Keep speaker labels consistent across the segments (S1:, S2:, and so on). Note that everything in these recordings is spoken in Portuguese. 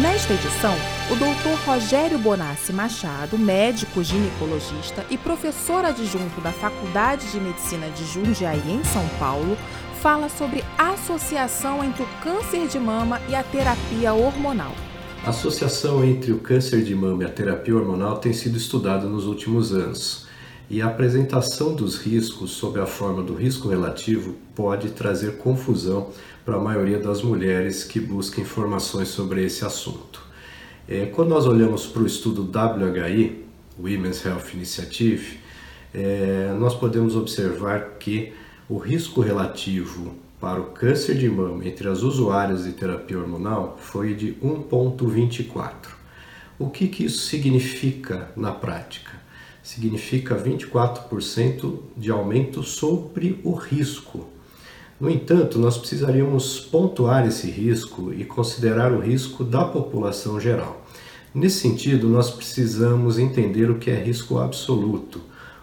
S1: Nesta edição, o Dr. Rogério Bonassi Machado, médico ginecologista e professor adjunto da Faculdade de Medicina de Jundiaí, em São Paulo, fala sobre a associação entre o câncer de mama e a terapia hormonal.
S2: A associação entre o câncer de mama e a terapia hormonal tem sido estudada nos últimos anos. E a apresentação dos riscos sob a forma do risco relativo pode trazer confusão para a maioria das mulheres que buscam informações sobre esse assunto. É, quando nós olhamos para o estudo WHI, Women's Health Initiative, é, nós podemos observar que o risco relativo para o câncer de mama entre as usuárias de terapia hormonal foi de 1,24. O que, que isso significa na prática? Significa 24% de aumento sobre o risco no entanto, nós precisaríamos pontuar esse risco e considerar o risco da população geral. Nesse sentido, nós precisamos entender o que é risco absoluto.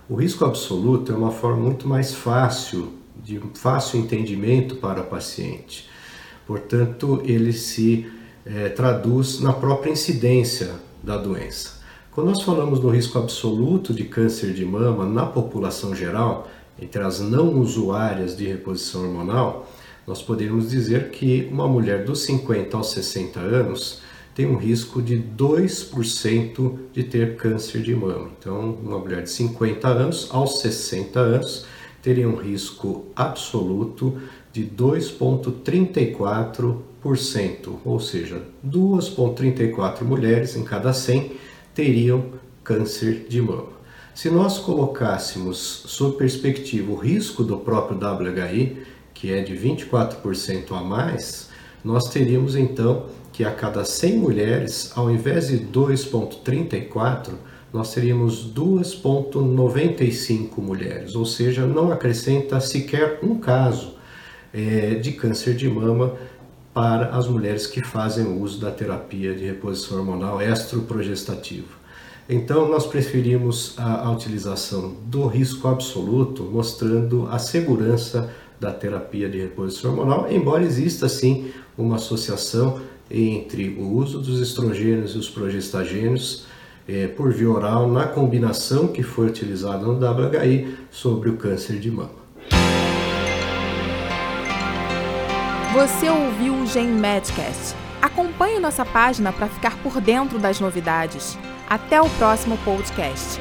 S2: O risco absoluto é uma forma muito mais fácil, de fácil entendimento para o paciente. Portanto, ele se é, traduz na própria incidência da doença. Quando nós falamos do risco absoluto de câncer de mama na população geral, entre as não usuárias de reposição hormonal, nós podemos dizer que uma mulher dos 50 aos 60 anos tem um risco de 2% de ter câncer de mama. Então, uma mulher de 50 anos aos 60 anos teria um risco absoluto de 2,34%, ou seja, 2,34 mulheres em cada 100 teriam câncer de mama. Se nós colocássemos sob perspectiva o risco do próprio WHI, que é de 24% a mais, nós teríamos então que a cada 100 mulheres, ao invés de 2,34, nós teríamos 2,95 mulheres, ou seja, não acrescenta sequer um caso é, de câncer de mama para as mulheres que fazem uso da terapia de reposição hormonal estroprogestativa. Então, nós preferimos a, a utilização do risco absoluto, mostrando a segurança da terapia de reposição hormonal, embora exista sim uma associação entre o uso dos estrogênios e os progestagênios é, por via oral na combinação que foi utilizada no WHI sobre o câncer de mama.
S1: Você ouviu o Gen Medcast. Acompanhe nossa página para ficar por dentro das novidades. Até o próximo podcast.